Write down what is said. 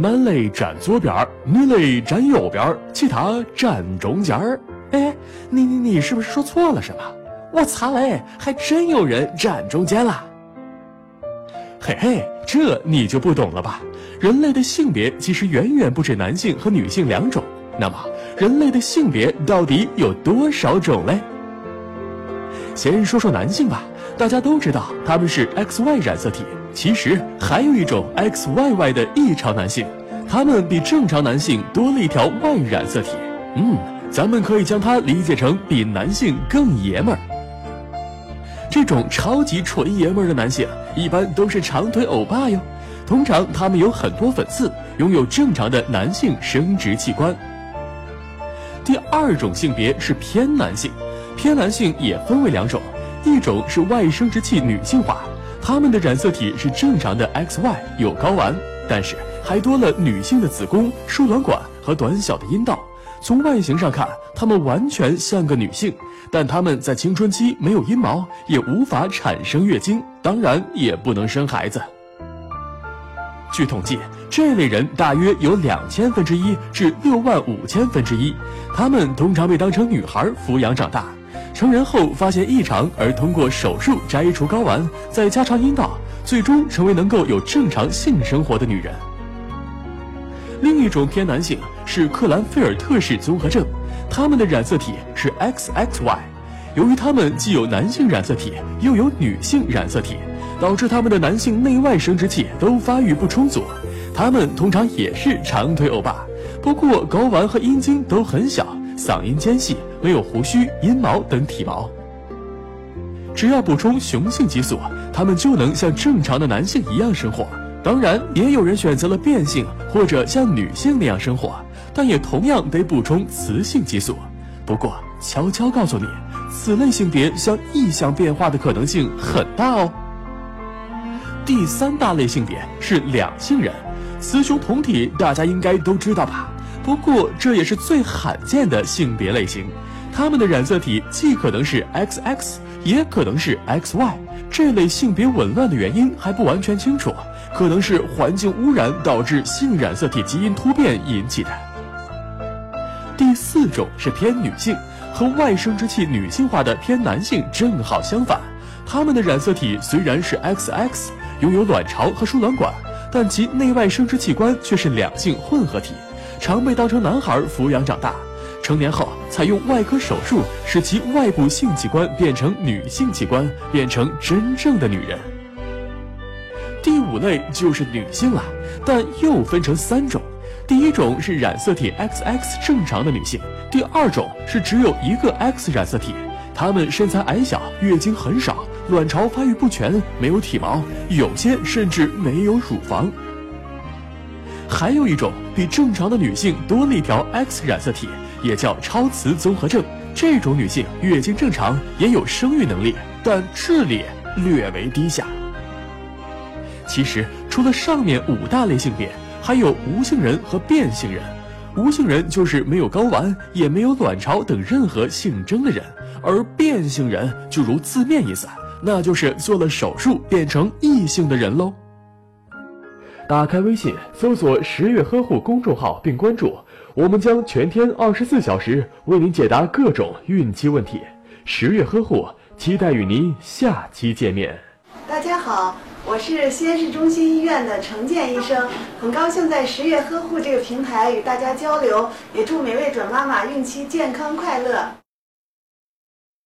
男类站左边，女类站右边，其他站中间儿。哎，你你你是不是说错了什么？我擦嘞，还真有人站中间了。嘿嘿，这你就不懂了吧？人类的性别其实远远不止男性和女性两种。那么，人类的性别到底有多少种嘞？先说说男性吧，大家都知道他们是 XY 染色体。其实还有一种 XYY 的异常男性，他们比正常男性多了一条 Y 染色体。嗯，咱们可以将它理解成比男性更爷们儿。这种超级纯爷们儿的男性，一般都是长腿欧巴哟。通常他们有很多粉刺，拥有正常的男性生殖器官。第二种性别是偏男性，偏男性也分为两种，一种是外生殖器女性化。他们的染色体是正常的 XY，有睾丸，但是还多了女性的子宫、输卵管和短小的阴道。从外形上看，他们完全像个女性，但他们在青春期没有阴毛，也无法产生月经，当然也不能生孩子。据统计，这类人大约有两千分之一至六万五千分之一，他们通常被当成女孩抚养长大。成人后发现异常，而通过手术摘除睾丸，再加长阴道，最终成为能够有正常性生活的女人。另一种偏男性是克兰菲尔特氏综合症，他们的染色体是 XXY，由于他们既有男性染色体又有女性染色体，导致他们的男性内外生殖器都发育不充足。他们通常也是长腿欧巴，不过睾丸和阴茎都很小。嗓音尖细，没有胡须、阴毛等体毛。只要补充雄性激素，他们就能像正常的男性一样生活。当然，也有人选择了变性或者像女性那样生活，但也同样得补充雌性激素。不过，悄悄告诉你，此类性别向异向变化的可能性很大哦。第三大类性别是两性人，雌雄同体，大家应该都知道吧？不过，这也是最罕见的性别类型，他们的染色体既可能是 XX，也可能是 XY。这类性别紊乱的原因还不完全清楚，可能是环境污染导致性染色体基因突变引起的。第四种是偏女性，和外生殖器女性化的偏男性正好相反，他们的染色体虽然是 XX，拥有卵巢和输卵管，但其内外生殖器官却是两性混合体。常被当成男孩抚养长大，成年后采用外科手术，使其外部性器官变成女性器官，变成真正的女人。第五类就是女性了，但又分成三种：第一种是染色体 XX 正常的女性；第二种是只有一个 X 染色体，她们身材矮小，月经很少，卵巢发育不全，没有体毛，有些甚至没有乳房。还有一种比正常的女性多了一条 X 染色体，也叫超雌综合症。这种女性月经正常，也有生育能力，但智力略为低下。其实，除了上面五大类性别，还有无性人和变性人。无性人就是没有睾丸，也没有卵巢等任何性征的人，而变性人就如字面意思，那就是做了手术变成异性的人喽。打开微信，搜索“十月呵护”公众号并关注，我们将全天二十四小时为您解答各种孕期问题。十月呵护，期待与您下期见面。大家好，我是西安市中心医院的程健医生，很高兴在十月呵护这个平台与大家交流，也祝每位准妈妈孕期健康快乐。